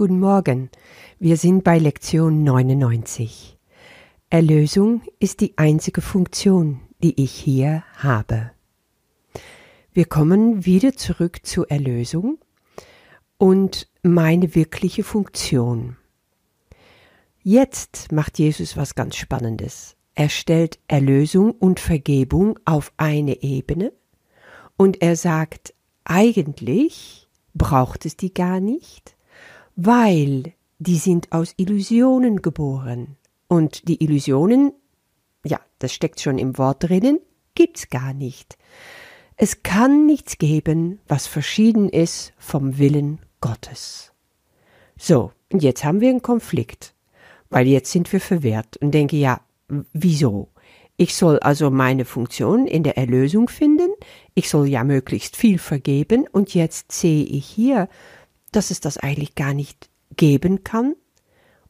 Guten Morgen. Wir sind bei Lektion 99. Erlösung ist die einzige Funktion, die ich hier habe. Wir kommen wieder zurück zur Erlösung und meine wirkliche Funktion. Jetzt macht Jesus was ganz Spannendes. Er stellt Erlösung und Vergebung auf eine Ebene und er sagt, eigentlich braucht es die gar nicht, weil die sind aus Illusionen geboren. Und die Illusionen, ja, das steckt schon im Wort drinnen, gibt's gar nicht. Es kann nichts geben, was verschieden ist vom Willen Gottes. So, und jetzt haben wir einen Konflikt, weil jetzt sind wir verwehrt und denke, ja, wieso? Ich soll also meine Funktion in der Erlösung finden, ich soll ja möglichst viel vergeben und jetzt sehe ich hier, dass es das eigentlich gar nicht geben kann.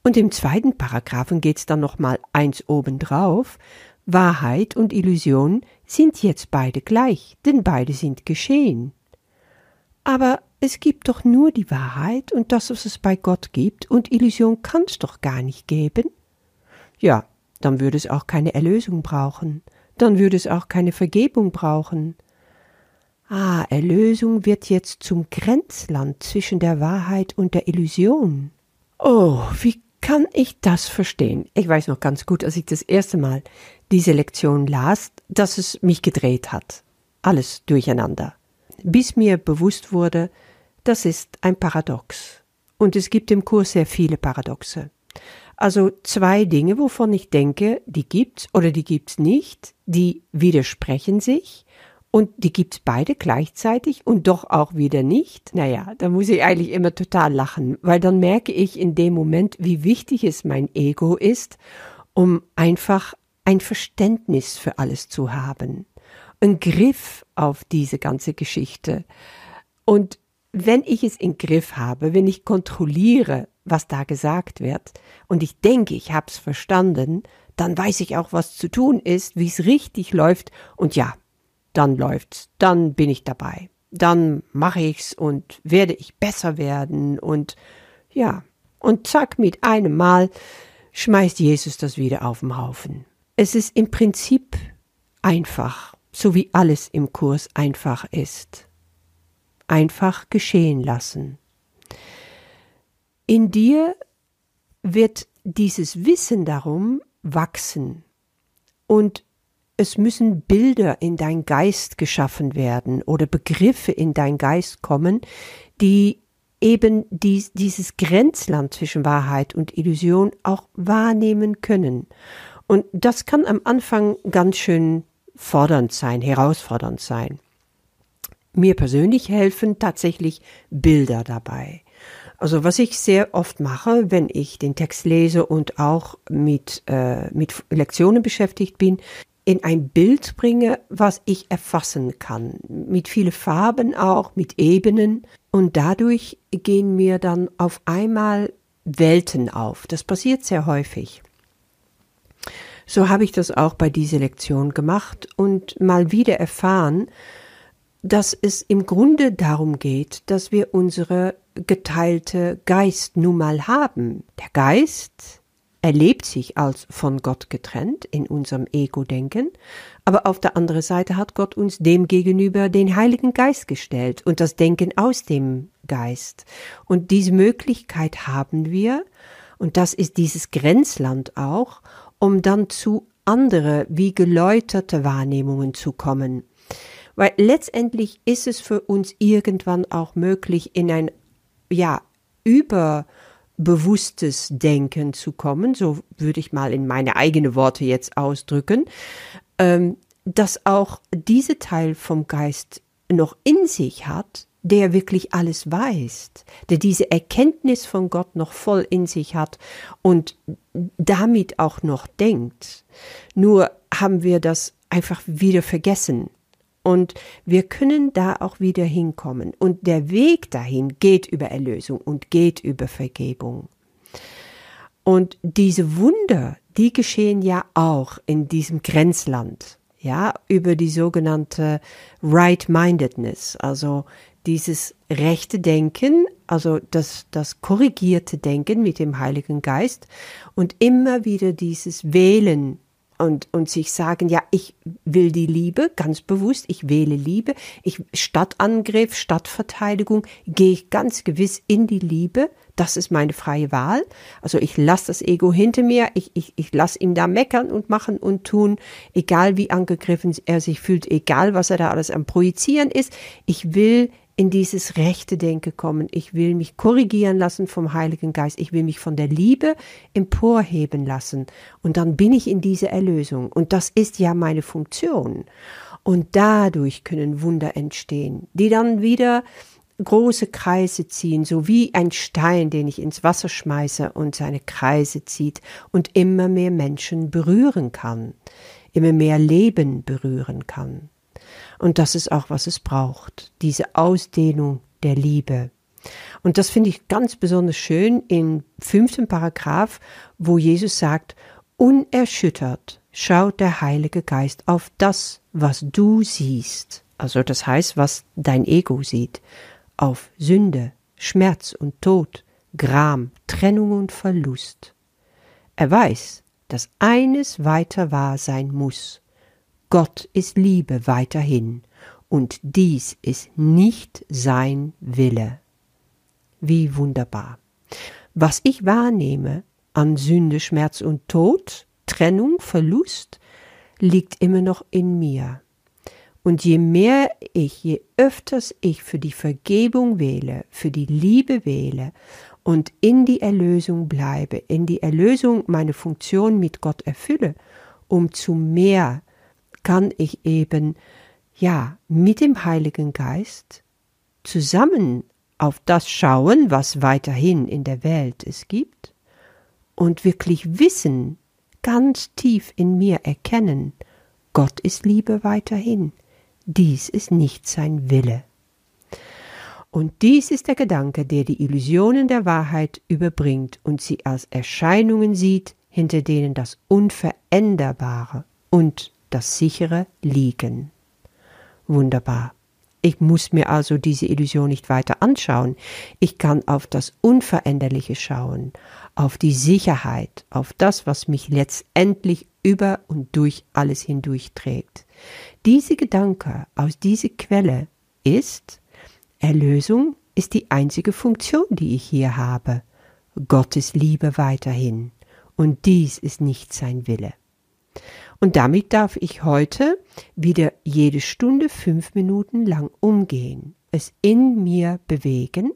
Und im zweiten Paragraphen geht's dann nochmal eins obendrauf. Wahrheit und Illusion sind jetzt beide gleich, denn beide sind geschehen. Aber es gibt doch nur die Wahrheit und das, was es bei Gott gibt, und Illusion kann's doch gar nicht geben. Ja, dann würde es auch keine Erlösung brauchen, dann würde es auch keine Vergebung brauchen. Ah, Erlösung wird jetzt zum Grenzland zwischen der Wahrheit und der Illusion. Oh, wie kann ich das verstehen? Ich weiß noch ganz gut, als ich das erste Mal diese Lektion las, dass es mich gedreht hat. Alles durcheinander. Bis mir bewusst wurde, das ist ein Paradox. Und es gibt im Kurs sehr viele Paradoxe. Also zwei Dinge, wovon ich denke, die gibt's oder die gibt's nicht, die widersprechen sich und die gibt's beide gleichzeitig und doch auch wieder nicht. Naja, da muss ich eigentlich immer total lachen, weil dann merke ich in dem Moment, wie wichtig es mein Ego ist, um einfach ein Verständnis für alles zu haben, ein Griff auf diese ganze Geschichte. Und wenn ich es in Griff habe, wenn ich kontrolliere, was da gesagt wird, und ich denke, ich hab's verstanden, dann weiß ich auch, was zu tun ist, wie es richtig läuft, und ja, dann läuft's, dann bin ich dabei, dann mache ich's und werde ich besser werden und ja, und zack, mit einem Mal schmeißt Jesus das wieder auf den Haufen. Es ist im Prinzip einfach, so wie alles im Kurs einfach ist einfach geschehen lassen. In dir wird dieses Wissen darum wachsen und es müssen Bilder in dein Geist geschaffen werden oder Begriffe in dein Geist kommen, die eben dies, dieses Grenzland zwischen Wahrheit und Illusion auch wahrnehmen können. Und das kann am Anfang ganz schön fordernd sein, herausfordernd sein mir persönlich helfen tatsächlich Bilder dabei. Also was ich sehr oft mache, wenn ich den Text lese und auch mit, äh, mit Lektionen beschäftigt bin, in ein Bild bringe, was ich erfassen kann. Mit vielen Farben auch, mit Ebenen. Und dadurch gehen mir dann auf einmal Welten auf. Das passiert sehr häufig. So habe ich das auch bei dieser Lektion gemacht und mal wieder erfahren, dass es im Grunde darum geht, dass wir unsere geteilte Geist nun mal haben. Der Geist erlebt sich als von Gott getrennt in unserem Ego-Denken, aber auf der anderen Seite hat Gott uns dem gegenüber den Heiligen Geist gestellt und das Denken aus dem Geist. Und diese Möglichkeit haben wir, und das ist dieses Grenzland auch, um dann zu andere wie geläuterte Wahrnehmungen zu kommen. Weil letztendlich ist es für uns irgendwann auch möglich, in ein, ja, überbewusstes Denken zu kommen, so würde ich mal in meine eigenen Worte jetzt ausdrücken, ähm, dass auch diese Teil vom Geist noch in sich hat, der wirklich alles weiß, der diese Erkenntnis von Gott noch voll in sich hat und damit auch noch denkt. Nur haben wir das einfach wieder vergessen. Und wir können da auch wieder hinkommen. Und der Weg dahin geht über Erlösung und geht über Vergebung. Und diese Wunder, die geschehen ja auch in diesem Grenzland, ja, über die sogenannte Right-Mindedness, also dieses rechte Denken, also das, das korrigierte Denken mit dem Heiligen Geist und immer wieder dieses Wählen und, und sich sagen, ja, ich will die Liebe, ganz bewusst, ich wähle Liebe, ich, statt Angriff, statt Verteidigung, gehe ich ganz gewiss in die Liebe, das ist meine freie Wahl. Also ich lasse das Ego hinter mir, ich, ich, ich lasse ihn da meckern und machen und tun, egal wie angegriffen er sich fühlt, egal was er da alles am Projizieren ist. Ich will in dieses rechte Denken kommen. Ich will mich korrigieren lassen vom Heiligen Geist. Ich will mich von der Liebe emporheben lassen. Und dann bin ich in diese Erlösung. Und das ist ja meine Funktion. Und dadurch können Wunder entstehen, die dann wieder große Kreise ziehen, so wie ein Stein, den ich ins Wasser schmeiße und seine Kreise zieht und immer mehr Menschen berühren kann, immer mehr Leben berühren kann. Und das ist auch, was es braucht, diese Ausdehnung der Liebe. Und das finde ich ganz besonders schön im fünften Paragraph, wo Jesus sagt, unerschüttert schaut der Heilige Geist auf das, was du siehst. Also das heißt, was dein Ego sieht auf Sünde, Schmerz und Tod, Gram, Trennung und Verlust. Er weiß, dass eines weiter wahr sein muss. Gott ist Liebe weiterhin, und dies ist nicht sein Wille. Wie wunderbar. Was ich wahrnehme an Sünde, Schmerz und Tod, Trennung, Verlust, liegt immer noch in mir. Und je mehr ich, je öfters ich für die Vergebung wähle, für die Liebe wähle und in die Erlösung bleibe, in die Erlösung meine Funktion mit Gott erfülle, umzu mehr kann ich eben, ja, mit dem Heiligen Geist zusammen auf das schauen, was weiterhin in der Welt es gibt, und wirklich wissen, ganz tief in mir erkennen, Gott ist Liebe weiterhin dies ist nicht sein Wille. Und dies ist der Gedanke, der die Illusionen der Wahrheit überbringt und sie als Erscheinungen sieht, hinter denen das Unveränderbare und das Sichere liegen. Wunderbar. Ich muss mir also diese Illusion nicht weiter anschauen. Ich kann auf das Unveränderliche schauen, auf die Sicherheit, auf das, was mich letztendlich über und durch alles hindurch trägt. Diese Gedanke aus dieser Quelle ist, Erlösung ist die einzige Funktion, die ich hier habe. Gottes Liebe weiterhin. Und dies ist nicht sein Wille. Und damit darf ich heute wieder jede Stunde fünf Minuten lang umgehen, es in mir bewegen,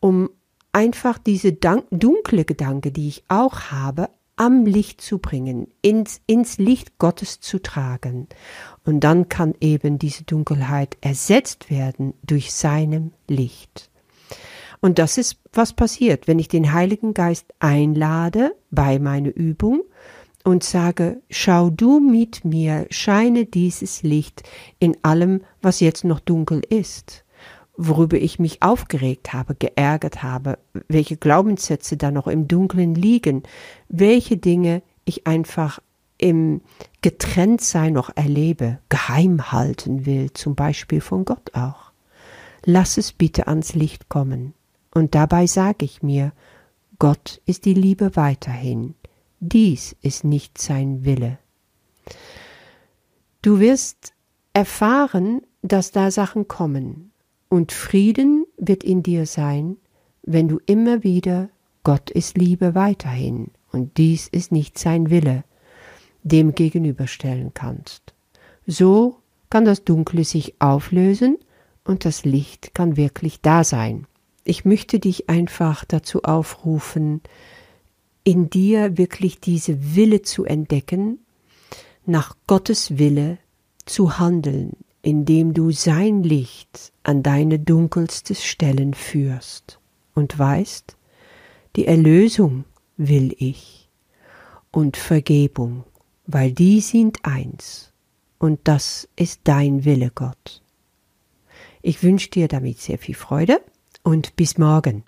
um einfach diese dunkle Gedanke, die ich auch habe, am Licht zu bringen, ins, ins Licht Gottes zu tragen. Und dann kann eben diese Dunkelheit ersetzt werden durch seinem Licht. Und das ist, was passiert, wenn ich den Heiligen Geist einlade bei meiner Übung und sage, schau du mit mir, scheine dieses Licht in allem, was jetzt noch dunkel ist worüber ich mich aufgeregt habe, geärgert habe, welche Glaubenssätze da noch im Dunkeln liegen, welche Dinge ich einfach im Getrenntsein noch erlebe, geheim halten will, zum Beispiel von Gott auch. Lass es bitte ans Licht kommen. Und dabei sage ich mir, Gott ist die Liebe weiterhin. Dies ist nicht sein Wille. Du wirst erfahren, dass da Sachen kommen, und Frieden wird in dir sein, wenn du immer wieder Gott ist Liebe weiterhin und dies ist nicht sein Wille, dem gegenüberstellen kannst. So kann das Dunkle sich auflösen und das Licht kann wirklich da sein. Ich möchte dich einfach dazu aufrufen, in dir wirklich diese Wille zu entdecken, nach Gottes Wille zu handeln, indem du sein Licht an deine dunkelste Stellen führst und weißt, die Erlösung will ich und Vergebung, weil die sind eins und das ist dein Wille, Gott. Ich wünsche dir damit sehr viel Freude und bis morgen.